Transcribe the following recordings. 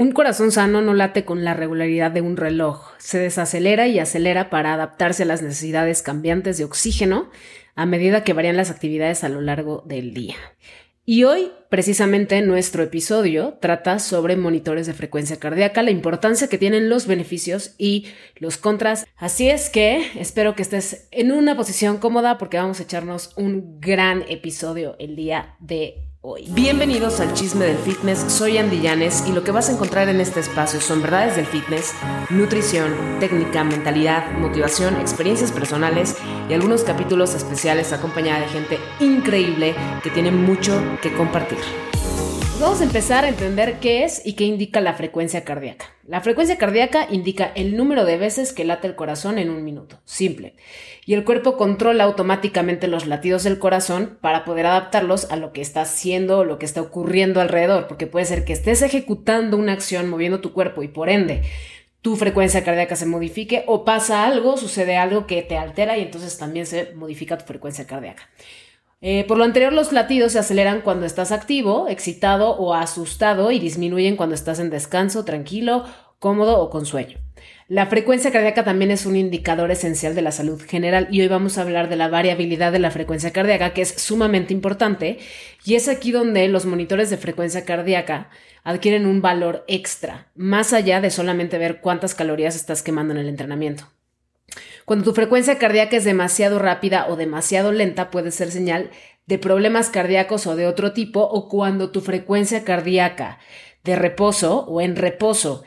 Un corazón sano no late con la regularidad de un reloj, se desacelera y acelera para adaptarse a las necesidades cambiantes de oxígeno a medida que varían las actividades a lo largo del día. Y hoy, precisamente, nuestro episodio trata sobre monitores de frecuencia cardíaca, la importancia que tienen los beneficios y los contras. Así es que espero que estés en una posición cómoda porque vamos a echarnos un gran episodio el día de hoy. Bienvenidos al Chisme del Fitness, soy Andy Llanes y lo que vas a encontrar en este espacio son verdades del fitness, nutrición, técnica, mentalidad, motivación, experiencias personales y algunos capítulos especiales acompañada de gente increíble que tiene mucho que compartir. Vamos a empezar a entender qué es y qué indica la frecuencia cardíaca. La frecuencia cardíaca indica el número de veces que late el corazón en un minuto. Simple. Y el cuerpo controla automáticamente los latidos del corazón para poder adaptarlos a lo que está haciendo o lo que está ocurriendo alrededor. Porque puede ser que estés ejecutando una acción moviendo tu cuerpo y por ende tu frecuencia cardíaca se modifique o pasa algo, sucede algo que te altera y entonces también se modifica tu frecuencia cardíaca. Eh, por lo anterior, los latidos se aceleran cuando estás activo, excitado o asustado y disminuyen cuando estás en descanso, tranquilo, cómodo o con sueño. La frecuencia cardíaca también es un indicador esencial de la salud general y hoy vamos a hablar de la variabilidad de la frecuencia cardíaca que es sumamente importante y es aquí donde los monitores de frecuencia cardíaca adquieren un valor extra, más allá de solamente ver cuántas calorías estás quemando en el entrenamiento. Cuando tu frecuencia cardíaca es demasiado rápida o demasiado lenta, puede ser señal de problemas cardíacos o de otro tipo, o cuando tu frecuencia cardíaca de reposo o en reposo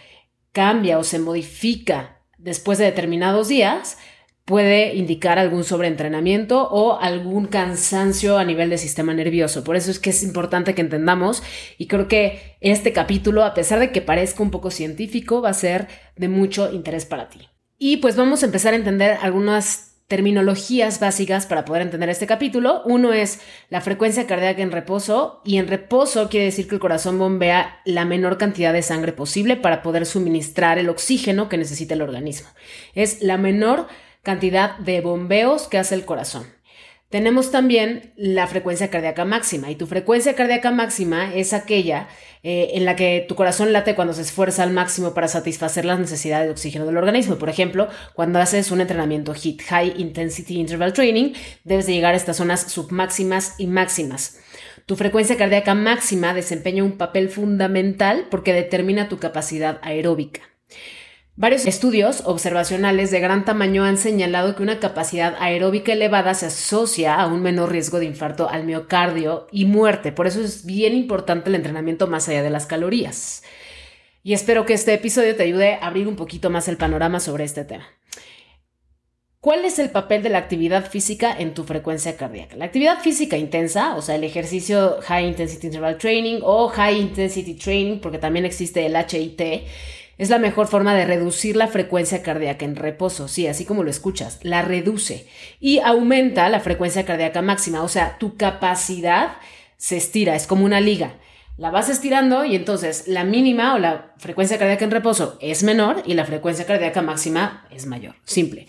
cambia o se modifica después de determinados días, puede indicar algún sobreentrenamiento o algún cansancio a nivel del sistema nervioso. Por eso es que es importante que entendamos y creo que este capítulo, a pesar de que parezca un poco científico, va a ser de mucho interés para ti. Y pues vamos a empezar a entender algunas terminologías básicas para poder entender este capítulo. Uno es la frecuencia cardíaca en reposo y en reposo quiere decir que el corazón bombea la menor cantidad de sangre posible para poder suministrar el oxígeno que necesita el organismo. Es la menor cantidad de bombeos que hace el corazón. Tenemos también la frecuencia cardíaca máxima y tu frecuencia cardíaca máxima es aquella eh, en la que tu corazón late cuando se esfuerza al máximo para satisfacer las necesidades de oxígeno del organismo. Por ejemplo, cuando haces un entrenamiento HIIT, High Intensity Interval Training, debes de llegar a estas zonas submáximas y máximas. Tu frecuencia cardíaca máxima desempeña un papel fundamental porque determina tu capacidad aeróbica. Varios estudios observacionales de gran tamaño han señalado que una capacidad aeróbica elevada se asocia a un menor riesgo de infarto al miocardio y muerte. Por eso es bien importante el entrenamiento más allá de las calorías. Y espero que este episodio te ayude a abrir un poquito más el panorama sobre este tema. ¿Cuál es el papel de la actividad física en tu frecuencia cardíaca? La actividad física intensa, o sea, el ejercicio High Intensity Interval Training o High Intensity Training, porque también existe el HIT, es la mejor forma de reducir la frecuencia cardíaca en reposo, sí, así como lo escuchas, la reduce y aumenta la frecuencia cardíaca máxima, o sea, tu capacidad se estira, es como una liga. La vas estirando y entonces la mínima o la frecuencia cardíaca en reposo es menor y la frecuencia cardíaca máxima es mayor. Simple.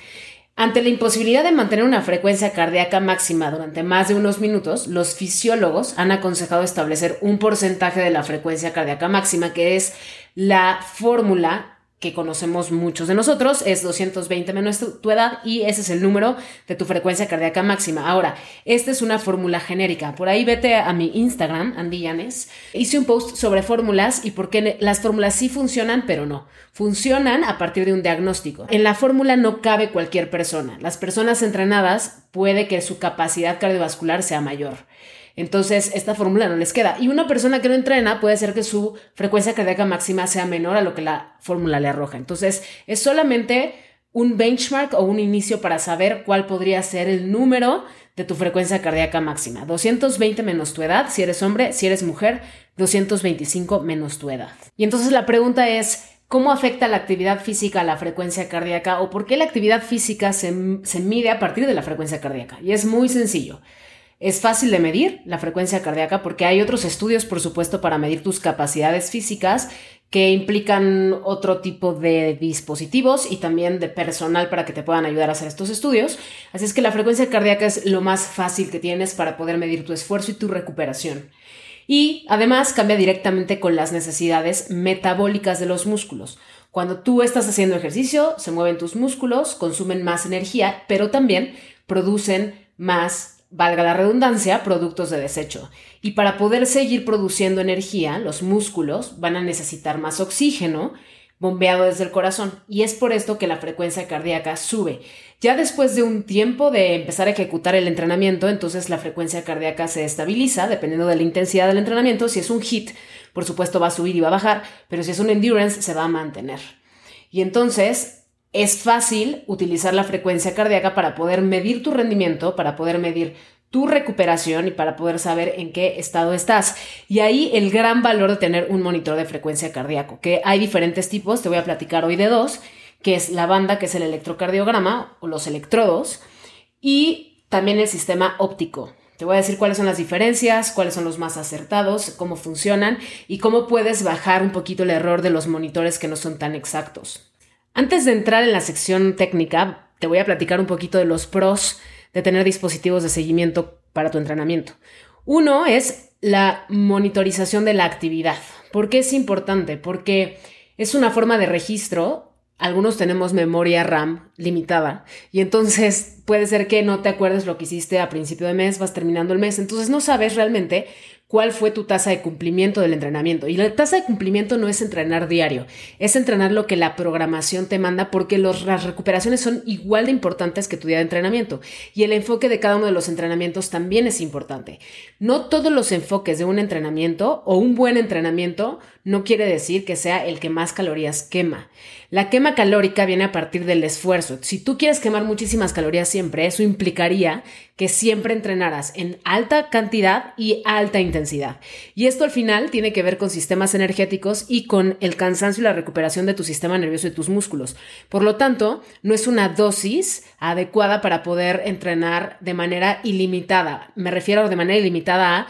Ante la imposibilidad de mantener una frecuencia cardíaca máxima durante más de unos minutos, los fisiólogos han aconsejado establecer un porcentaje de la frecuencia cardíaca máxima, que es la fórmula que conocemos muchos de nosotros, es 220 menos tu, edad y ese es el número de tu frecuencia cardíaca máxima. Ahora, esta es una fórmula genérica. Por ahí vete a mi Instagram, Andy Llanes. Hice un post sobre fórmulas y por qué las fórmulas sí funcionan, pero no. Funcionan a partir de un diagnóstico. En la fórmula no cabe cualquier persona. Las personas entrenadas puede que su capacidad cardiovascular sea mayor. Entonces, esta fórmula no les queda. Y una persona que no entrena puede ser que su frecuencia cardíaca máxima sea menor a lo que la fórmula le arroja. Entonces, es solamente un benchmark o un inicio para saber cuál podría ser el número de tu frecuencia cardíaca máxima. 220 menos tu edad, si eres hombre, si eres mujer, 225 menos tu edad. Y entonces la pregunta es, ¿cómo afecta la actividad física a la frecuencia cardíaca o por qué la actividad física se, se mide a partir de la frecuencia cardíaca? Y es muy sencillo. Es fácil de medir la frecuencia cardíaca porque hay otros estudios, por supuesto, para medir tus capacidades físicas que implican otro tipo de dispositivos y también de personal para que te puedan ayudar a hacer estos estudios. Así es que la frecuencia cardíaca es lo más fácil que tienes para poder medir tu esfuerzo y tu recuperación. Y además cambia directamente con las necesidades metabólicas de los músculos. Cuando tú estás haciendo ejercicio, se mueven tus músculos, consumen más energía, pero también producen más, valga la redundancia, productos de desecho. Y para poder seguir produciendo energía, los músculos van a necesitar más oxígeno bombeado desde el corazón. Y es por esto que la frecuencia cardíaca sube. Ya después de un tiempo de empezar a ejecutar el entrenamiento, entonces la frecuencia cardíaca se estabiliza dependiendo de la intensidad del entrenamiento. Si es un hit, por supuesto va a subir y va a bajar, pero si es un endurance se va a mantener. Y entonces es fácil utilizar la frecuencia cardíaca para poder medir tu rendimiento, para poder medir tu recuperación y para poder saber en qué estado estás. Y ahí el gran valor de tener un monitor de frecuencia cardíaco, que hay diferentes tipos, te voy a platicar hoy de dos, que es la banda, que es el electrocardiograma o los electrodos, y también el sistema óptico. Te voy a decir cuáles son las diferencias, cuáles son los más acertados, cómo funcionan y cómo puedes bajar un poquito el error de los monitores que no son tan exactos. Antes de entrar en la sección técnica, te voy a platicar un poquito de los pros de tener dispositivos de seguimiento para tu entrenamiento. Uno es la monitorización de la actividad. ¿Por qué es importante? Porque es una forma de registro algunos tenemos memoria RAM limitada y entonces puede ser que no te acuerdes lo que hiciste a principio de mes, vas terminando el mes, entonces no sabes realmente cuál fue tu tasa de cumplimiento del entrenamiento. Y la tasa de cumplimiento no es entrenar diario, es entrenar lo que la programación te manda porque las recuperaciones son igual de importantes que tu día de entrenamiento. Y el enfoque de cada uno de los entrenamientos también es importante. No todos los enfoques de un entrenamiento o un buen entrenamiento no quiere decir que sea el que más calorías quema. La quema calórica viene a partir del esfuerzo. Si tú quieres quemar muchísimas calorías siempre, eso implicaría que siempre entrenaras en alta cantidad y alta intensidad. Y esto al final tiene que ver con sistemas energéticos y con el cansancio y la recuperación de tu sistema nervioso y tus músculos. Por lo tanto, no es una dosis adecuada para poder entrenar de manera ilimitada. Me refiero de manera ilimitada a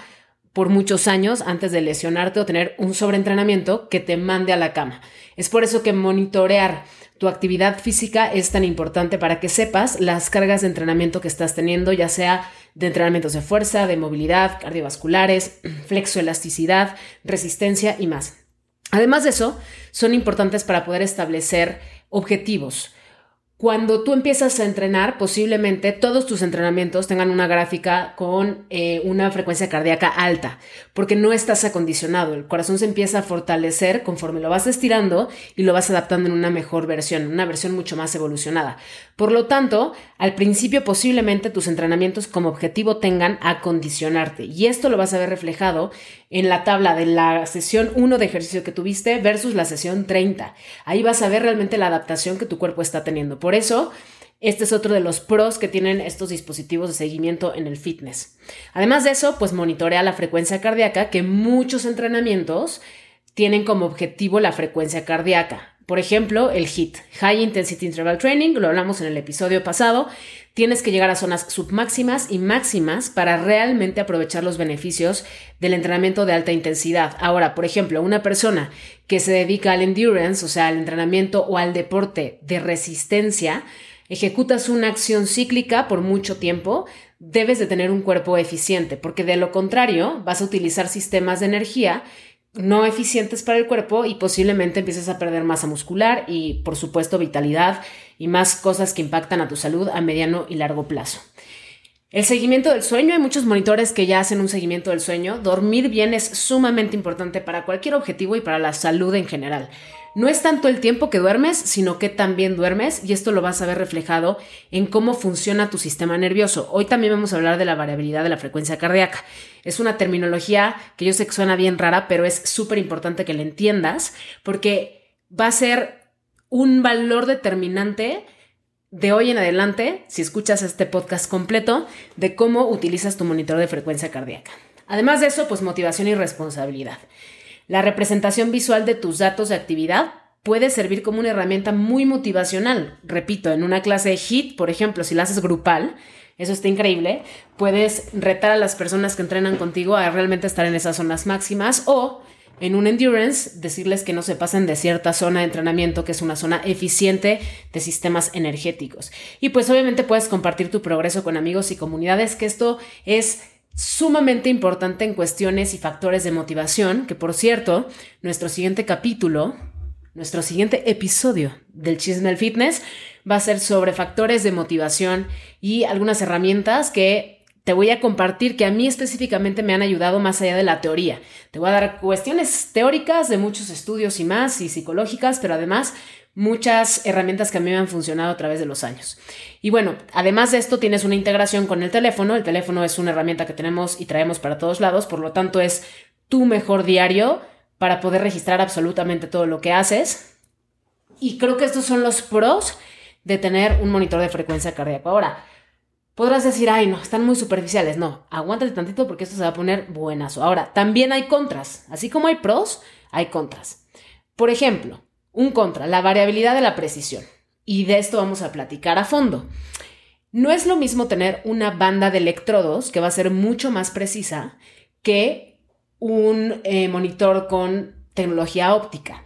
por muchos años antes de lesionarte o tener un sobreentrenamiento que te mande a la cama. Es por eso que monitorear tu actividad física es tan importante para que sepas las cargas de entrenamiento que estás teniendo, ya sea de entrenamientos de fuerza, de movilidad, cardiovasculares, flexoelasticidad, resistencia y más. Además de eso, son importantes para poder establecer objetivos. Cuando tú empiezas a entrenar, posiblemente todos tus entrenamientos tengan una gráfica con eh, una frecuencia cardíaca alta, porque no estás acondicionado. El corazón se empieza a fortalecer conforme lo vas estirando y lo vas adaptando en una mejor versión, una versión mucho más evolucionada. Por lo tanto, al principio posiblemente tus entrenamientos como objetivo tengan acondicionarte y esto lo vas a ver reflejado en la tabla de la sesión 1 de ejercicio que tuviste versus la sesión 30. Ahí vas a ver realmente la adaptación que tu cuerpo está teniendo. Eso, este es otro de los pros que tienen estos dispositivos de seguimiento en el fitness. Además de eso, pues monitorea la frecuencia cardíaca, que muchos entrenamientos tienen como objetivo la frecuencia cardíaca. Por ejemplo, el HIT, High Intensity Interval Training, lo hablamos en el episodio pasado, tienes que llegar a zonas submáximas y máximas para realmente aprovechar los beneficios del entrenamiento de alta intensidad. Ahora, por ejemplo, una persona que se dedica al endurance, o sea, al entrenamiento o al deporte de resistencia, ejecutas una acción cíclica por mucho tiempo, debes de tener un cuerpo eficiente, porque de lo contrario vas a utilizar sistemas de energía no eficientes para el cuerpo y posiblemente empieces a perder masa muscular y por supuesto vitalidad y más cosas que impactan a tu salud a mediano y largo plazo. El seguimiento del sueño, hay muchos monitores que ya hacen un seguimiento del sueño. Dormir bien es sumamente importante para cualquier objetivo y para la salud en general. No es tanto el tiempo que duermes, sino que también duermes y esto lo vas a ver reflejado en cómo funciona tu sistema nervioso. Hoy también vamos a hablar de la variabilidad de la frecuencia cardíaca. Es una terminología que yo sé que suena bien rara, pero es súper importante que la entiendas porque va a ser un valor determinante de hoy en adelante, si escuchas este podcast completo, de cómo utilizas tu monitor de frecuencia cardíaca. Además de eso, pues motivación y responsabilidad. La representación visual de tus datos de actividad puede servir como una herramienta muy motivacional. Repito, en una clase de HIT, por ejemplo, si la haces grupal, eso está increíble, puedes retar a las personas que entrenan contigo a realmente estar en esas zonas máximas o en un endurance decirles que no se pasen de cierta zona de entrenamiento que es una zona eficiente de sistemas energéticos. Y pues obviamente puedes compartir tu progreso con amigos y comunidades, que esto es sumamente importante en cuestiones y factores de motivación, que por cierto, nuestro siguiente capítulo, nuestro siguiente episodio del Chisme Fitness va a ser sobre factores de motivación y algunas herramientas que te voy a compartir que a mí específicamente me han ayudado más allá de la teoría. Te voy a dar cuestiones teóricas de muchos estudios y más y psicológicas, pero además muchas herramientas que a mí me han funcionado a través de los años. Y bueno, además de esto tienes una integración con el teléfono. El teléfono es una herramienta que tenemos y traemos para todos lados, por lo tanto es tu mejor diario para poder registrar absolutamente todo lo que haces. Y creo que estos son los pros de tener un monitor de frecuencia cardíaca. Ahora, podrás decir, ay, no, están muy superficiales. No, aguántate tantito porque esto se va a poner buenazo. Ahora, también hay contras. Así como hay pros, hay contras. Por ejemplo, un contra, la variabilidad de la precisión. Y de esto vamos a platicar a fondo. No es lo mismo tener una banda de electrodos que va a ser mucho más precisa que un eh, monitor con tecnología óptica.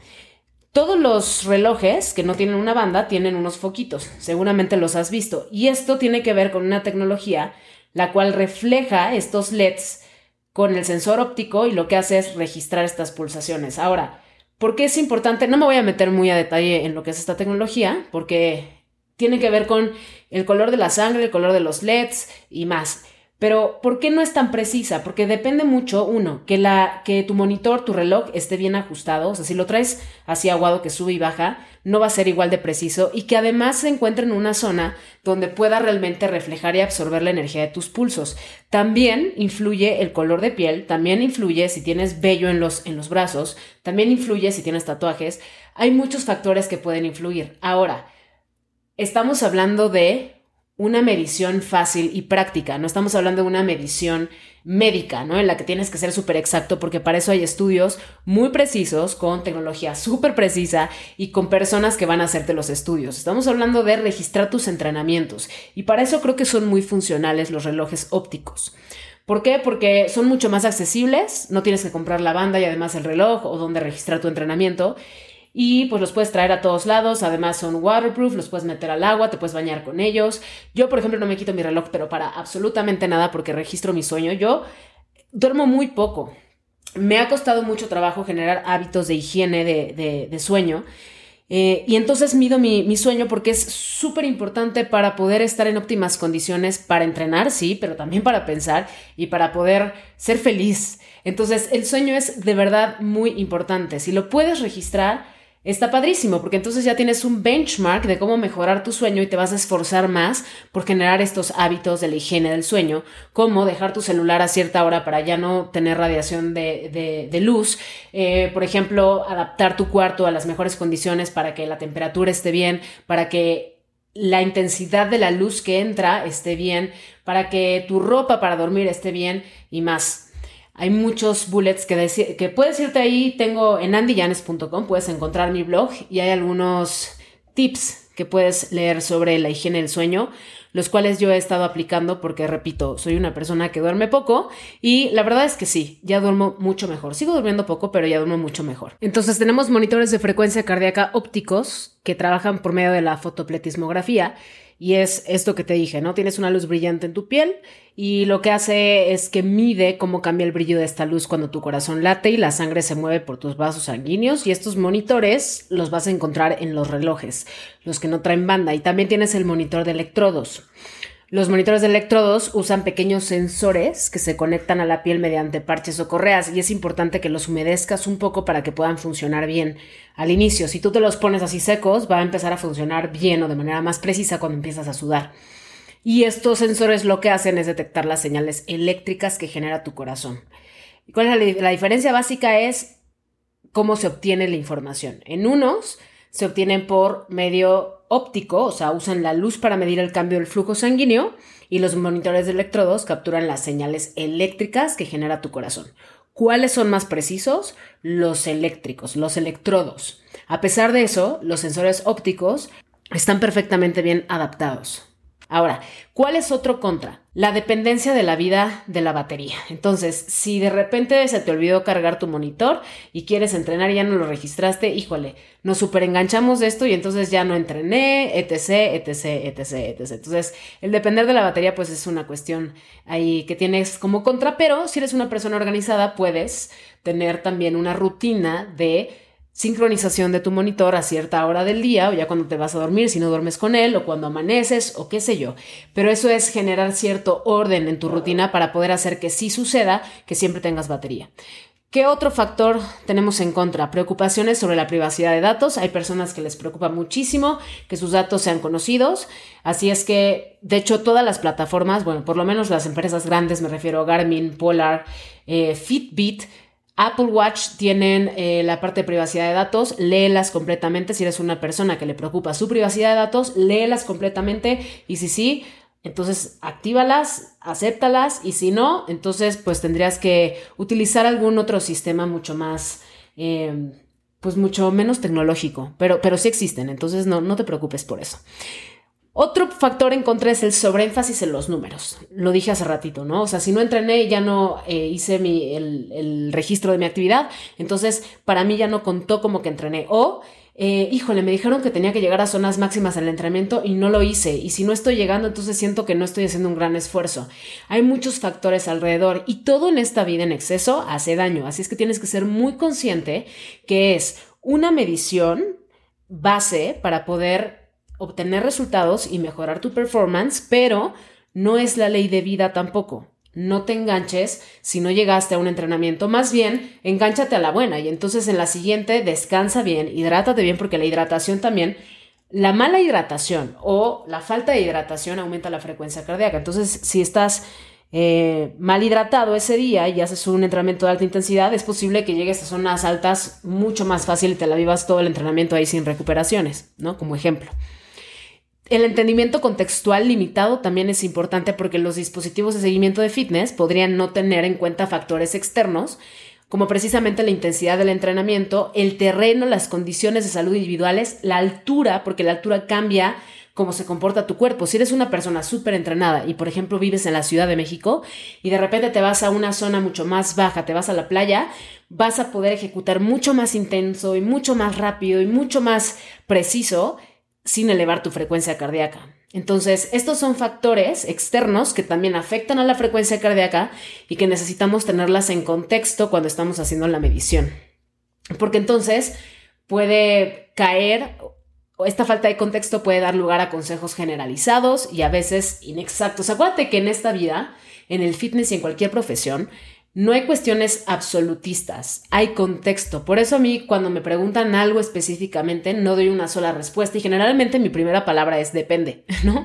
Todos los relojes que no tienen una banda tienen unos foquitos, seguramente los has visto, y esto tiene que ver con una tecnología la cual refleja estos LEDs con el sensor óptico y lo que hace es registrar estas pulsaciones. Ahora, ¿Por qué es importante? No me voy a meter muy a detalle en lo que es esta tecnología, porque tiene que ver con el color de la sangre, el color de los LEDs y más. Pero, ¿por qué no es tan precisa? Porque depende mucho, uno, que, la, que tu monitor, tu reloj esté bien ajustado. O sea, si lo traes así aguado que sube y baja, no va a ser igual de preciso. Y que además se encuentre en una zona donde pueda realmente reflejar y absorber la energía de tus pulsos. También influye el color de piel, también influye si tienes vello en los, en los brazos, también influye si tienes tatuajes. Hay muchos factores que pueden influir. Ahora, estamos hablando de una medición fácil y práctica. No estamos hablando de una medición médica, ¿no? En la que tienes que ser súper exacto, porque para eso hay estudios muy precisos, con tecnología súper precisa y con personas que van a hacerte los estudios. Estamos hablando de registrar tus entrenamientos y para eso creo que son muy funcionales los relojes ópticos. ¿Por qué? Porque son mucho más accesibles, no tienes que comprar la banda y además el reloj o donde registrar tu entrenamiento y pues los puedes traer a todos lados, además son waterproof, los puedes meter al agua, te puedes bañar con ellos. Yo, por ejemplo, no me quito mi reloj, pero para absolutamente nada porque registro mi sueño. Yo duermo muy poco. Me ha costado mucho trabajo generar hábitos de higiene de, sueño. Eh, y entonces mido mi, mi sueño porque es súper importante para poder estar en óptimas condiciones para entrenar, sí, pero también para pensar y para poder ser feliz. Entonces el sueño es de verdad muy importante. Si lo puedes registrar, Está padrísimo porque entonces ya tienes un benchmark de cómo mejorar tu sueño y te vas a esforzar más por generar estos hábitos de la higiene del sueño, como dejar tu celular a cierta hora para ya no tener radiación de, luz, eh, por ejemplo, adaptar tu cuarto a las mejores condiciones para que la temperatura esté bien, para que la intensidad de la luz que entra esté bien, para que tu ropa para dormir esté bien y más. Hay muchos bullets que, que puedes irte ahí. Tengo en andyjanes.com, puedes encontrar mi blog y hay algunos tips que puedes leer sobre la higiene del sueño, los cuales yo he estado aplicando porque, repito, soy una persona que duerme poco y la verdad es que sí, ya duermo mucho mejor. Sigo durmiendo poco, pero ya duermo mucho mejor. Entonces tenemos monitores de frecuencia cardíaca ópticos que trabajan por medio de la fotopletismografía y es esto que te dije, ¿no? Tienes una luz brillante en tu piel y lo que hace es que mide cómo cambia el brillo de esta luz cuando tu corazón late y la sangre se mueve por tus vasos sanguíneos y estos monitores los vas a encontrar en los relojes, los que no traen banda y también tienes el monitor de electrodos. Los monitores de electrodos usan pequeños sensores que se conectan a la piel mediante parches o correas y es importante que los humedezcas un poco para que puedan funcionar bien al inicio. Si tú te los pones así secos, va a empezar a funcionar bien o de manera más precisa cuando empiezas a sudar. Y estos sensores lo que hacen es detectar las señales eléctricas que genera tu corazón. ¿Y cuál es la, la diferencia básica? Es cómo se obtiene la información. En unos se obtienen por medio óptico, o sea, usan la luz para medir el cambio del flujo sanguíneo y los monitores de electrodos capturan las señales eléctricas que genera tu corazón. ¿Cuáles son más precisos? Los eléctricos, los electrodos. A pesar de eso, los sensores ópticos están perfectamente bien adaptados. Ahora, ¿cuál es otro contra? La dependencia de la vida de la batería. Entonces, si de repente se te olvidó cargar tu monitor y quieres entrenar y ya no lo registraste, híjole, nos super enganchamos de esto y entonces ya no entrené, etc, etc, etc, etc. Entonces, el depender de la batería pues es una cuestión ahí que tienes como contra, pero si eres una persona organizada puedes tener también una rutina de sincronización de tu monitor a cierta hora del día o ya cuando te vas a dormir si no duermes con él o cuando amaneces o qué sé yo. Pero eso es generar cierto orden en tu rutina para poder hacer que sí suceda que siempre tengas batería. ¿Qué otro factor tenemos en contra? Preocupaciones sobre la privacidad de datos. Hay personas que les preocupa muchísimo que sus datos sean conocidos. Así es que, de hecho, todas las plataformas, bueno, por lo menos las empresas grandes, me refiero a Garmin, Polar, eh, Fitbit, Apple Watch tienen eh, la parte de privacidad de datos, léelas completamente. Si eres una persona que le preocupa su privacidad de datos, léelas completamente y si sí, entonces actívalas, acéptalas y si no, entonces pues tendrías que utilizar algún otro sistema mucho más, eh, pues mucho menos tecnológico, pero, pero sí existen, entonces no, no te preocupes por eso. Otro factor en contra es el sobreénfasis en los números. Lo dije hace ratito, ¿no? O sea, si no entrené ya no eh, hice mi, el, registro de mi actividad, entonces para mí ya no contó como que entrené. O, eh, híjole, me dijeron que tenía que llegar a zonas máximas en el entrenamiento y no lo hice. Y si no estoy llegando, entonces siento que no estoy haciendo un gran esfuerzo. Hay muchos factores alrededor y todo en esta vida en exceso hace daño. Así es que tienes que ser muy consciente que es una medición base para poder obtener resultados y mejorar tu performance, pero no es la ley de vida tampoco. No te enganches si no llegaste a un entrenamiento, más bien engánchate a la buena y entonces en la siguiente descansa bien, hidrátate bien porque la hidratación también, la mala hidratación o la falta de hidratación aumenta la frecuencia cardíaca. Entonces si estás eh, mal hidratado ese día y haces un entrenamiento de alta intensidad, es posible que llegues a zonas altas mucho más fácil y te la vivas todo el entrenamiento ahí sin recuperaciones, ¿no? Como ejemplo. El entendimiento contextual limitado también es importante porque los dispositivos de seguimiento de fitness podrían no tener en cuenta factores externos, como precisamente la intensidad del entrenamiento, el terreno, las condiciones de salud individuales, la altura, porque la altura cambia cómo se comporta tu cuerpo. Si eres una persona súper entrenada y, por ejemplo, vives en la Ciudad de México y de repente te vas a una zona mucho más baja, te vas a la playa, vas a poder ejecutar mucho más intenso y mucho más rápido y mucho más preciso sin elevar tu frecuencia cardíaca. Entonces, estos son factores externos que también afectan a la frecuencia cardíaca y que necesitamos tenerlas en contexto cuando estamos haciendo la medición. Porque entonces puede caer, o esta falta de contexto puede dar lugar a consejos generalizados y a veces inexactos. Acuérdate que en esta vida, en el fitness y en cualquier profesión, no hay cuestiones absolutistas, hay contexto. Por eso a mí cuando me preguntan algo específicamente no doy una sola respuesta y generalmente mi primera palabra es depende, ¿no?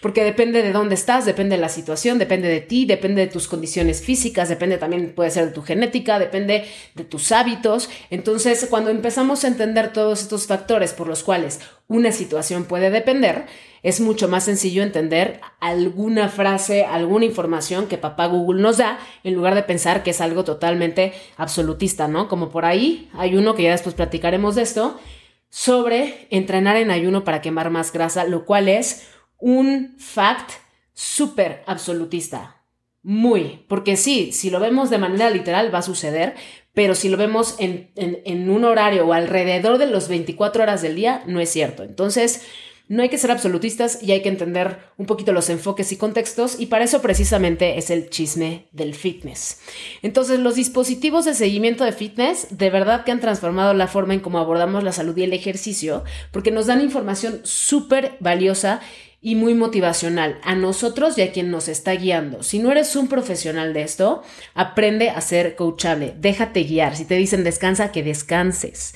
Porque depende de dónde estás, depende de la situación, depende de ti, depende de tus condiciones físicas, depende también puede ser de tu genética, depende de tus hábitos. Entonces cuando empezamos a entender todos estos factores por los cuales una situación puede depender, es mucho más sencillo entender alguna frase, alguna información que papá Google nos da, en lugar de pensar que es algo totalmente absolutista, ¿no? Como por ahí hay uno que ya después platicaremos de esto, sobre entrenar en ayuno para quemar más grasa, lo cual es un fact súper absolutista. Muy, porque sí, si lo vemos de manera literal va a suceder, pero si lo vemos en, un horario o alrededor de los 24 horas del día, no es cierto. Entonces, no hay que ser absolutistas y hay que entender un poquito los enfoques y contextos y para eso precisamente es el chisme del fitness. Entonces los dispositivos de seguimiento de fitness de verdad que han transformado la forma en cómo abordamos la salud y el ejercicio porque nos dan información súper valiosa y muy motivacional a nosotros y a quien nos está guiando. Si no eres un profesional de esto, aprende a ser coachable, déjate guiar. Si te dicen descansa, que descanses.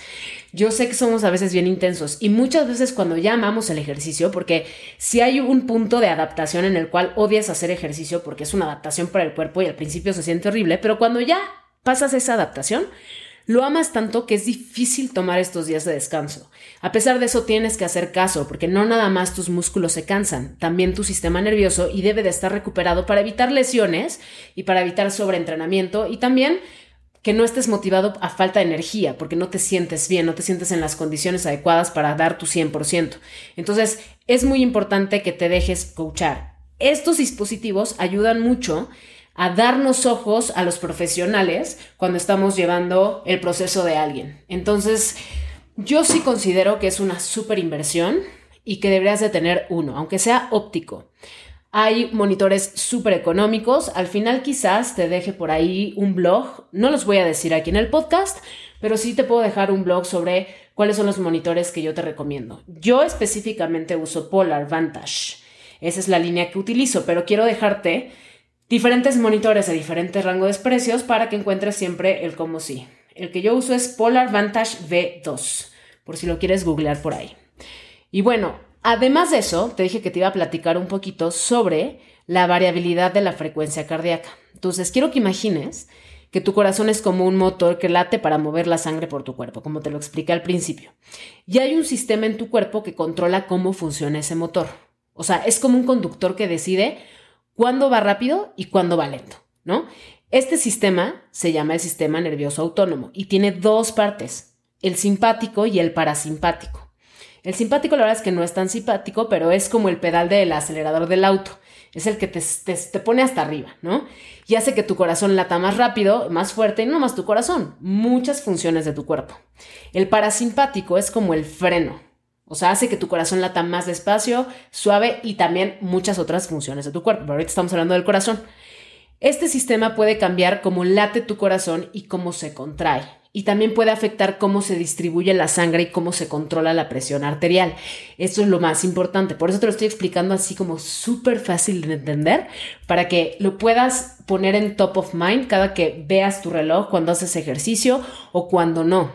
Yo sé que somos a veces bien intensos y muchas veces cuando ya amamos el ejercicio, porque si hay un punto de adaptación en el cual odias hacer ejercicio porque es una adaptación para el cuerpo y al principio se siente horrible, pero cuando ya pasas esa adaptación, lo amas tanto que es difícil tomar estos días de descanso. A pesar de eso tienes que hacer caso, porque no nada más tus músculos se cansan, también tu sistema nervioso y debe de estar recuperado para evitar lesiones y para evitar sobreentrenamiento y también que no estés motivado a falta de energía, porque no te sientes bien, no te sientes en las condiciones adecuadas para dar tu 100%. Entonces, es muy importante que te dejes coachar Estos dispositivos ayudan mucho a darnos ojos a los profesionales cuando estamos llevando el proceso de alguien. Entonces, yo sí considero que es una súper inversión y que deberías de tener uno, aunque sea óptico. Hay monitores súper económicos. Al final quizás te deje por ahí un blog. No los voy a decir aquí en el podcast, pero sí te puedo dejar un blog sobre cuáles son los monitores que yo te recomiendo. Yo específicamente uso Polar Vantage. Esa es la línea que utilizo, pero quiero dejarte diferentes monitores de diferentes rangos de precios para que encuentres siempre el como sí. El que yo uso es Polar Vantage V2, por si lo quieres googlear por ahí. Y bueno, Además de eso, te dije que te iba a platicar un poquito sobre la variabilidad de la frecuencia cardíaca. Entonces, quiero que imagines que tu corazón es como un motor que late para mover la sangre por tu cuerpo, como te lo expliqué al principio. Y hay un sistema en tu cuerpo que controla cómo funciona ese motor. O sea, es como un conductor que decide cuándo va rápido y cuándo va lento, ¿no? Este sistema se llama el sistema nervioso autónomo y tiene dos partes, el simpático y el parasimpático. El simpático la verdad es que no es tan simpático, pero es como el pedal del acelerador del auto. Es el que te, te, pone hasta arriba, ¿no? Y hace que tu corazón lata más rápido, más fuerte, y no más tu corazón, muchas funciones de tu cuerpo. El parasimpático es como el freno, o sea, hace que tu corazón lata más despacio, suave y también muchas otras funciones de tu cuerpo. Pero ahorita estamos hablando del corazón. Este sistema puede cambiar cómo late tu corazón y cómo se contrae y también puede afectar cómo se distribuye la sangre y cómo se controla la presión arterial. Eso es lo más importante. Por eso te lo estoy explicando así como súper fácil de entender para que lo puedas poner en top of mind cada que veas tu reloj cuando haces ejercicio o cuando no.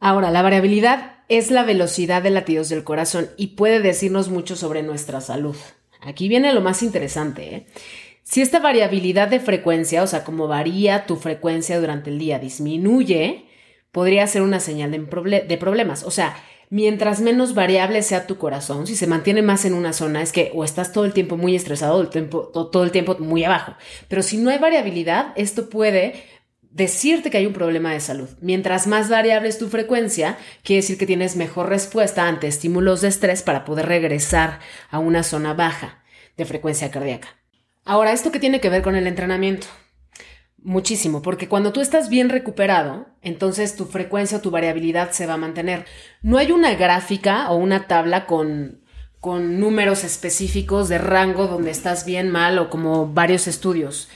Ahora, la variabilidad es la velocidad de latidos del corazón y puede decirnos mucho sobre nuestra salud. Aquí viene lo más interesante. ¿eh? Si esta variabilidad de frecuencia, o sea, como varía tu frecuencia durante el día, disminuye, podría ser una señal de, problemas. O sea, mientras menos variable sea tu corazón, si se mantiene más en una zona, es que o estás todo el tiempo muy estresado, tiempo, todo el tiempo muy abajo. Pero si no hay variabilidad, esto puede decirte que hay un problema de salud. Mientras más variable es tu frecuencia, quiere decir que tienes mejor respuesta ante estímulos de estrés para poder regresar a una zona baja de frecuencia cardíaca. Ahora, ¿esto qué tiene que ver con el entrenamiento? Muchísimo, porque cuando tú estás bien recuperado, entonces tu frecuencia o tu variabilidad se va a mantener. No hay una gráfica o una tabla con, con números específicos de rango donde estás bien, mal o como varios estudios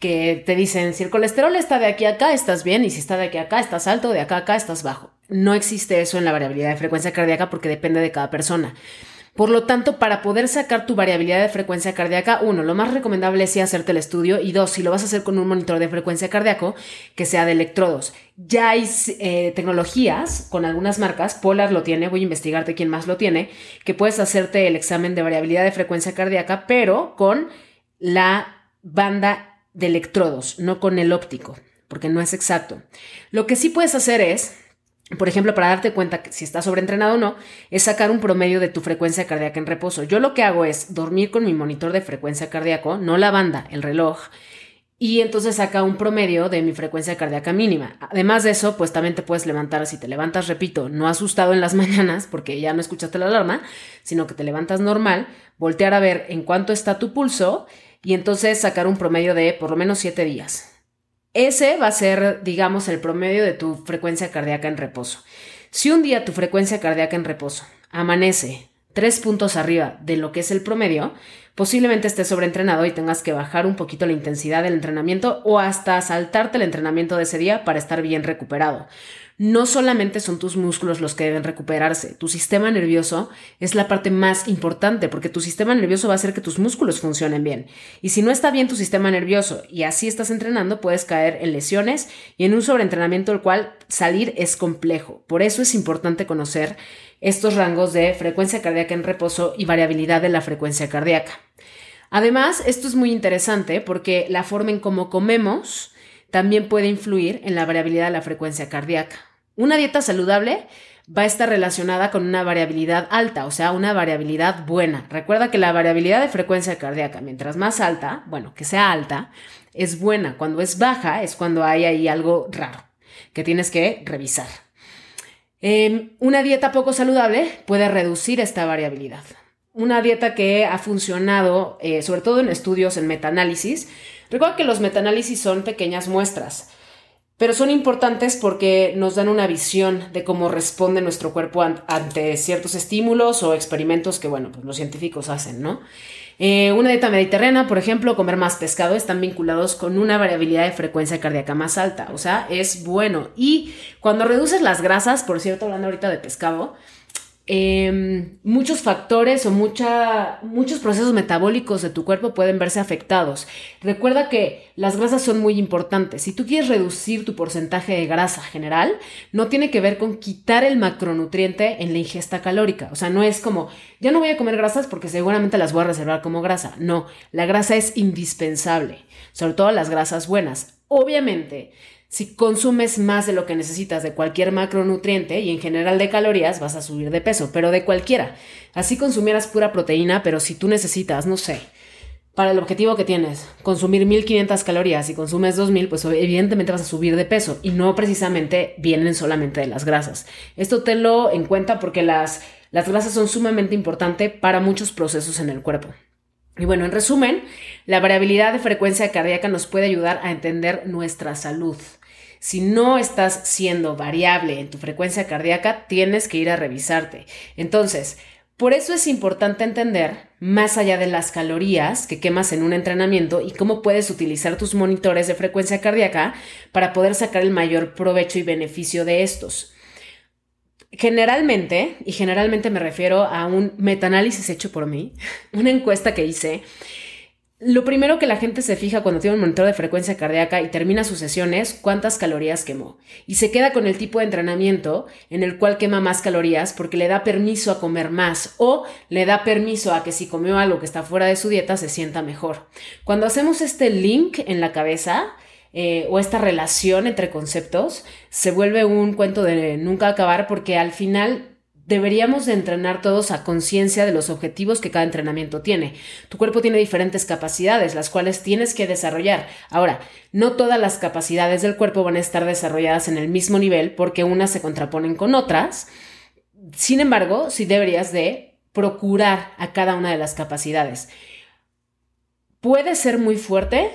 que te dicen si el colesterol está de aquí a acá, estás bien, y si está de aquí a acá, estás alto, de acá a acá, estás bajo. No existe eso en la variabilidad de frecuencia cardíaca porque depende de cada persona. Por lo tanto, para poder sacar tu variabilidad de frecuencia cardíaca, uno, lo más recomendable es hacerte el estudio y dos, si lo vas a hacer con un monitor de frecuencia cardíaco, que sea de electrodos. Ya hay eh, tecnologías con algunas marcas, Polar lo tiene, voy a investigarte quién más lo tiene, que puedes hacerte el examen de variabilidad de frecuencia cardíaca, pero con la banda de electrodos, no con el óptico, porque no es exacto. Lo que sí puedes hacer es por ejemplo, para darte cuenta que si estás sobreentrenado o no, es sacar un promedio de tu frecuencia cardíaca en reposo. Yo lo que hago es dormir con mi monitor de frecuencia cardíaco, no la banda, el reloj, y entonces saca un promedio de mi frecuencia cardíaca mínima. Además de eso, pues también te puedes levantar, si te levantas, repito, no asustado en las mañanas porque ya no escuchaste la alarma, sino que te levantas normal, voltear a ver en cuánto está tu pulso y entonces sacar un promedio de por lo menos siete días. Ese va a ser, digamos, el promedio de tu frecuencia cardíaca en reposo. Si un día tu frecuencia cardíaca en reposo amanece tres puntos arriba de lo que es el promedio, posiblemente estés sobreentrenado y tengas que bajar un poquito la intensidad del entrenamiento o hasta saltarte el entrenamiento de ese día para estar bien recuperado no solamente son tus músculos los que deben recuperarse, tu sistema nervioso es la parte más importante porque tu sistema nervioso va a hacer que tus músculos funcionen bien. Y si no está bien tu sistema nervioso y así estás entrenando, puedes caer en lesiones y en un sobreentrenamiento del cual salir es complejo. Por eso es importante conocer estos rangos de frecuencia cardíaca en reposo y variabilidad de la frecuencia cardíaca. Además, esto es muy interesante porque la forma en cómo comemos también puede influir en la variabilidad de la frecuencia cardíaca. Una dieta saludable va a estar relacionada con una variabilidad alta, o sea, una variabilidad buena. Recuerda que la variabilidad de frecuencia cardíaca, mientras más alta, bueno, que sea alta, es buena. Cuando es baja es cuando hay ahí algo raro que tienes que revisar. Em, una dieta poco saludable puede reducir esta variabilidad. una dieta que ha funcionado, eh, sobre todo en estudios en metaanálisis. Recuerda que los metaanálisis son pequeñas muestras, pero son importantes porque nos dan una visión de cómo responde nuestro cuerpo ante ciertos estímulos o experimentos que, bueno, pues los científicos hacen, ¿no? Eh, una dieta mediterránea, por ejemplo, comer más pescado, están vinculados con una variabilidad de frecuencia cardíaca más alta. O sea, es bueno. Y cuando reduces las grasas, por cierto, hablando ahorita de pescado, Em, muchos factores o muchos procesos metabólicos de tu cuerpo pueden verse afectados. Recuerda que las grasas son muy importantes. Si tú quieres reducir tu porcentaje de grasa general, no tiene que ver con quitar el macronutriente en la ingesta calórica. O sea, no es como, ya no voy a comer grasas porque seguramente las voy a reservar como grasa. No, la grasa es indispensable, sobre todo las grasas buenas. Obviamente, si consumes más de lo que necesitas de cualquier macronutriente y en general de calorías, vas a subir de peso, pero de cualquiera. Así consumieras pura proteína, pero si tú necesitas, no sé, para el objetivo que tienes, consumir 1500 calorías y consumes 2000, pues evidentemente vas a subir de peso y no precisamente vienen solamente de las grasas. Esto tenlo en cuenta porque las, las grasas son sumamente importantes para muchos procesos en el cuerpo. Y bueno, en resumen, la variabilidad de frecuencia cardíaca nos puede ayudar a entender nuestra salud. Si no estás siendo variable en tu frecuencia cardíaca, tienes que ir a revisarte. Entonces, por eso es importante entender, más allá de las calorías que quemas en un entrenamiento y cómo puedes utilizar tus monitores de frecuencia cardíaca para poder sacar el mayor provecho y beneficio de estos. Generalmente, y generalmente me refiero a un metaanálisis hecho por mí, una encuesta que hice, lo primero que la gente se fija cuando tiene un monitor de frecuencia cardíaca y termina sus sesiones, cuántas calorías quemó. Y se queda con el tipo de entrenamiento en el cual quema más calorías porque le da permiso a comer más o le da permiso a que si comió algo que está fuera de su dieta se sienta mejor. Cuando hacemos este link en la cabeza, eh, o esta relación entre conceptos se vuelve un cuento de nunca acabar porque al final deberíamos de entrenar todos a conciencia de los objetivos que cada entrenamiento tiene. Tu cuerpo tiene diferentes capacidades, las cuales tienes que desarrollar. Ahora, no todas las capacidades del cuerpo van a estar desarrolladas en el mismo nivel porque unas se contraponen con otras. Sin embargo, sí deberías de procurar a cada una de las capacidades. Puede ser muy fuerte,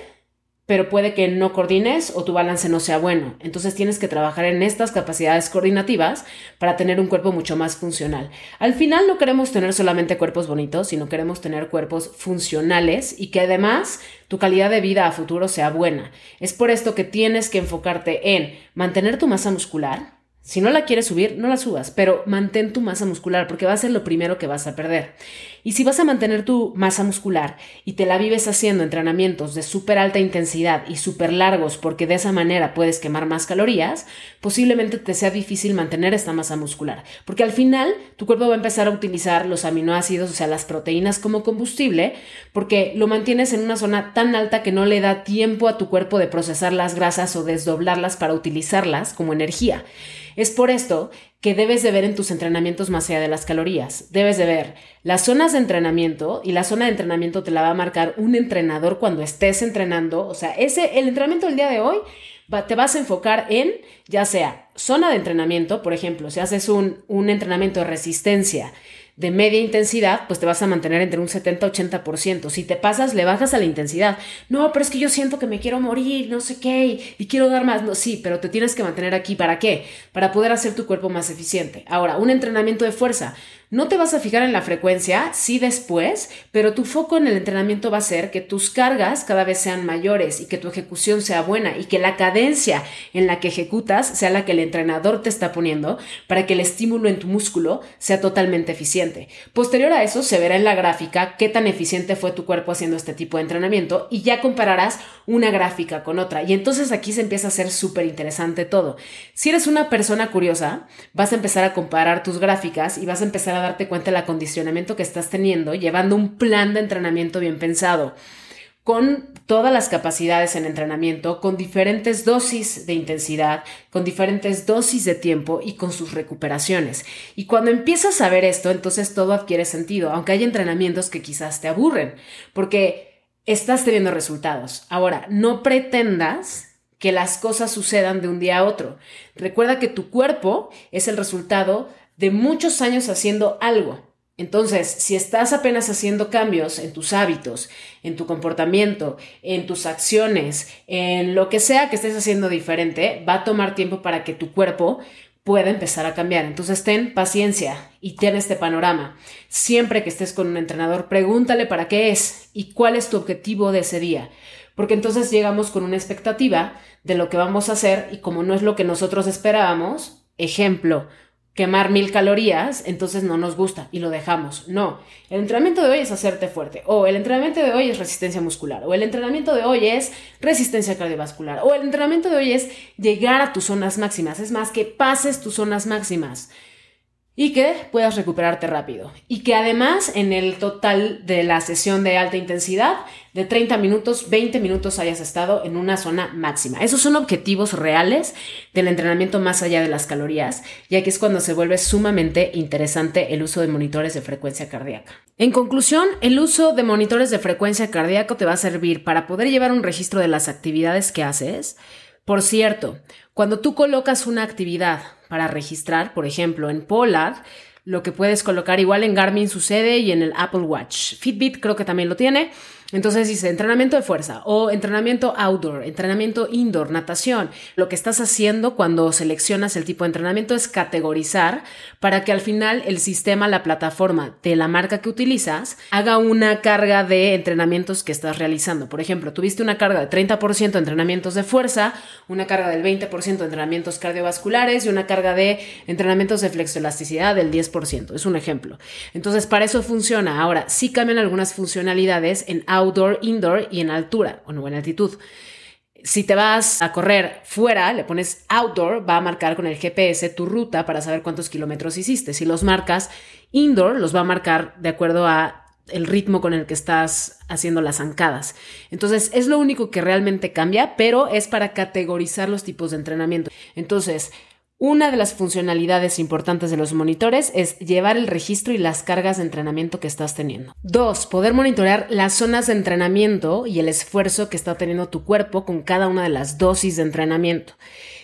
pero puede que no coordines o tu balance no sea bueno. Entonces tienes que trabajar en estas capacidades coordinativas para tener un cuerpo mucho más funcional. Al final no queremos tener solamente cuerpos bonitos, sino queremos tener cuerpos funcionales y que además tu calidad de vida a futuro sea buena. Es por esto que tienes que enfocarte en mantener tu masa muscular, si no la quieres subir, no la subas, pero mantén tu masa muscular porque va a ser lo primero que vas a perder. Y si vas a mantener tu masa muscular y te la vives haciendo entrenamientos de súper alta intensidad y súper largos porque de esa manera puedes quemar más calorías, posiblemente te sea difícil mantener esta masa muscular. Porque al final tu cuerpo va a empezar a utilizar los aminoácidos, o sea, las proteínas como combustible, porque lo mantienes en una zona tan alta que no le da tiempo a tu cuerpo de procesar las grasas o desdoblarlas para utilizarlas como energía. Es por esto que debes de ver en tus entrenamientos más allá de las calorías. Debes de ver las zonas de entrenamiento y la zona de entrenamiento te la va a marcar un entrenador cuando estés entrenando. O sea, ese, el entrenamiento del día de hoy te vas a enfocar en ya sea zona de entrenamiento, por ejemplo, si haces un, un entrenamiento de resistencia de media intensidad, pues te vas a mantener entre un 70-80%. Si te pasas, le bajas a la intensidad. No, pero es que yo siento que me quiero morir, no sé qué, y, quiero dar más. No, sí, pero te tienes que mantener aquí. ¿Para qué? Para poder hacer tu cuerpo más eficiente. Ahora, un entrenamiento de fuerza. No te vas a fijar en la frecuencia, sí después, pero tu foco en el entrenamiento va a ser que tus cargas cada vez sean mayores y que tu ejecución sea buena y que la cadencia en la que ejecutas sea la que el entrenador te está poniendo para que el estímulo en tu músculo sea totalmente eficiente. Posterior a eso se verá en la gráfica qué tan eficiente fue tu cuerpo haciendo este tipo de entrenamiento y ya compararás una gráfica con otra. Y entonces aquí se empieza a hacer súper interesante todo. Si eres una persona curiosa, vas a empezar a comparar tus gráficas y vas a empezar a darte cuenta del acondicionamiento que estás teniendo, llevando un plan de entrenamiento bien pensado, con todas las capacidades en entrenamiento, con diferentes dosis de intensidad, con diferentes dosis de tiempo y con sus recuperaciones. Y cuando empiezas a ver esto, entonces todo adquiere sentido, aunque hay entrenamientos que quizás te aburren, porque estás teniendo resultados. Ahora, no pretendas que las cosas sucedan de un día a otro. Recuerda que tu cuerpo es el resultado de muchos años haciendo algo. Entonces, si estás apenas haciendo cambios en tus hábitos, en tu comportamiento, en tus acciones, en lo que sea que estés haciendo diferente, va a tomar tiempo para que tu cuerpo pueda empezar a cambiar. Entonces, ten paciencia y ten este panorama. Siempre que estés con un entrenador, pregúntale para qué es y cuál es tu objetivo de ese día. Porque entonces llegamos con una expectativa de lo que vamos a hacer y como no es lo que nosotros esperábamos, ejemplo, quemar mil calorías, entonces no nos gusta y lo dejamos. No, el entrenamiento de hoy es hacerte fuerte, o el entrenamiento de hoy es resistencia muscular, o el entrenamiento de hoy es resistencia cardiovascular, o el entrenamiento de hoy es llegar a tus zonas máximas, es más, que pases tus zonas máximas y que puedas recuperarte rápido. Y que además en el total de la sesión de alta intensidad, de 30 minutos, 20 minutos hayas estado en una zona máxima. Esos son objetivos reales del entrenamiento más allá de las calorías, y aquí es cuando se vuelve sumamente interesante el uso de monitores de frecuencia cardíaca. En conclusión, el uso de monitores de frecuencia cardíaca te va a servir para poder llevar un registro de las actividades que haces. Por cierto, cuando tú colocas una actividad para registrar, por ejemplo, en Polar, lo que puedes colocar igual en Garmin sucede y en el Apple Watch. Fitbit creo que también lo tiene. Entonces dice entrenamiento de fuerza o entrenamiento outdoor, entrenamiento indoor, natación. Lo que estás haciendo cuando seleccionas el tipo de entrenamiento es categorizar para que al final el sistema, la plataforma de la marca que utilizas, haga una carga de entrenamientos que estás realizando. Por ejemplo, tuviste una carga de 30% de entrenamientos de fuerza, una carga del 20% de entrenamientos cardiovasculares y una carga de entrenamientos de flexoelasticidad del 10%. Es un ejemplo. Entonces, para eso funciona. Ahora, sí cambian algunas funcionalidades en indoor y en altura o en altitud. Si te vas a correr fuera, le pones outdoor, va a marcar con el GPS tu ruta para saber cuántos kilómetros hiciste. Si los marcas indoor, los va a marcar de acuerdo a el ritmo con el que estás haciendo las zancadas. Entonces, es lo único que realmente cambia, pero es para categorizar los tipos de entrenamiento. Entonces, una de las funcionalidades importantes de los monitores es llevar el registro y las cargas de entrenamiento que estás teniendo. Dos, poder monitorear las zonas de entrenamiento y el esfuerzo que está teniendo tu cuerpo con cada una de las dosis de entrenamiento.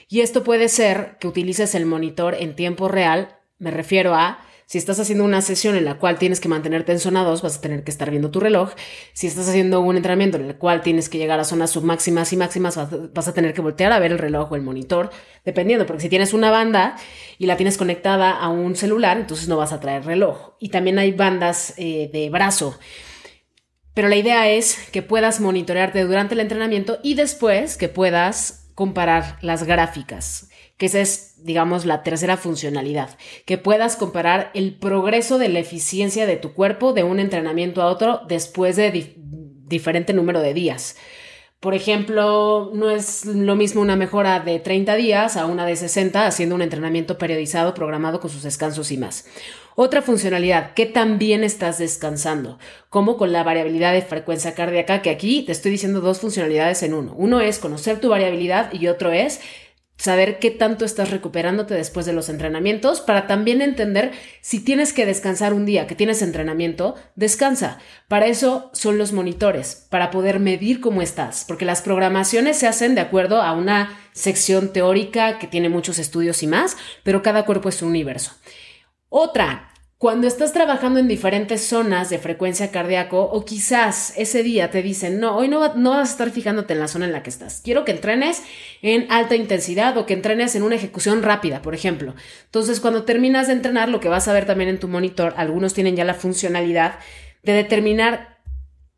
Y esto puede ser que utilices el monitor en tiempo real, me refiero a si estás haciendo una sesión en la cual tienes que mantenerte en zona 2, vas a tener que estar viendo tu reloj. Si estás haciendo un entrenamiento en el cual tienes que llegar a zonas submáximas y máximas, vas a tener que voltear a ver el reloj o el monitor, dependiendo, porque si tienes una banda y la tienes conectada a un celular, entonces no vas a traer reloj. Y también hay bandas eh, de brazo. Pero la idea es que puedas monitorearte durante el entrenamiento y después que puedas comparar las gráficas que esa es, digamos, la tercera funcionalidad, que puedas comparar el progreso de la eficiencia de tu cuerpo de un entrenamiento a otro después de diferente número de días. Por ejemplo, no es lo mismo una mejora de 30 días a una de 60 haciendo un entrenamiento periodizado, programado con sus descansos y más. Otra funcionalidad, que también estás descansando, como con la variabilidad de frecuencia cardíaca, que aquí te estoy diciendo dos funcionalidades en uno. Uno es conocer tu variabilidad y otro es saber qué tanto estás recuperándote después de los entrenamientos para también entender si tienes que descansar un día que tienes entrenamiento, descansa. Para eso son los monitores, para poder medir cómo estás, porque las programaciones se hacen de acuerdo a una sección teórica que tiene muchos estudios y más, pero cada cuerpo es un universo. Otra, cuando estás trabajando en diferentes zonas de frecuencia cardíaco o quizás ese día te dicen, no, hoy no, no, vas a estar fijándote en la zona en la que estás. Quiero que entrenes en alta intensidad o que entrenes en una ejecución rápida, por ejemplo. Entonces, cuando terminas de entrenar, lo que vas a ver también en tu monitor, algunos tienen ya la funcionalidad de determinar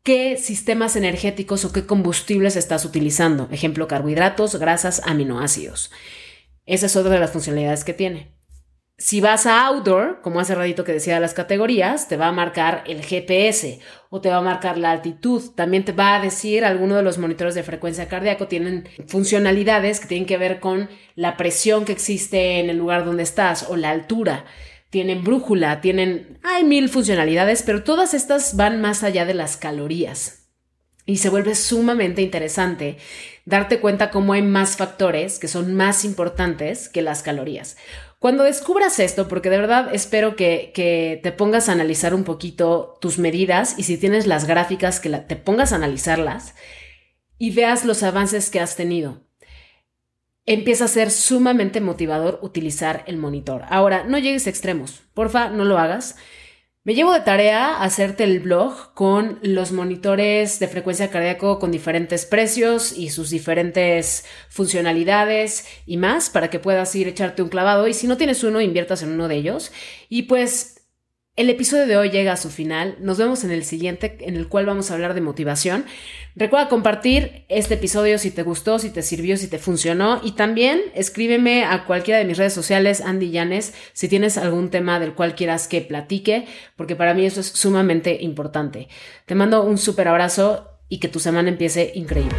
qué sistemas energéticos o qué combustibles estás utilizando. Ejemplo, carbohidratos, grasas, aminoácidos. Esa es otra de las funcionalidades que tiene. Si vas a outdoor, como hace ratito que decía las categorías, te va a marcar el GPS o te va a marcar la altitud. También te va a decir alguno de los monitores de frecuencia cardíaco tienen funcionalidades que tienen que ver con la presión que existe en el lugar donde estás o la altura. Tienen brújula, tienen hay mil funcionalidades, pero todas estas van más allá de las calorías. Y se vuelve sumamente interesante darte cuenta cómo hay más factores que son más importantes que las calorías. Cuando descubras esto, porque de verdad espero que, te pongas a analizar un poquito tus medidas y si tienes las gráficas, que te pongas a analizarlas y veas los avances que has tenido. Empieza a ser sumamente motivador utilizar el monitor. Ahora, no llegues a extremos. Porfa, no lo hagas. Me llevo de tarea hacerte el blog con los monitores de frecuencia cardíaco con diferentes precios y sus diferentes funcionalidades y más para que puedas ir echarte un clavado y si no tienes uno inviertas en uno de ellos. Y pues el episodio de hoy llega a su final. Nos vemos en el siguiente, en el cual vamos a hablar de motivación. Recuerda compartir este episodio si te gustó, si te sirvió, si te funcionó. Y también escríbeme a cualquiera de mis redes sociales, Andy Llanes, si tienes algún tema del cual quieras que platique, porque para mí eso es sumamente importante. Te mando un súper abrazo y que tu semana empiece increíble.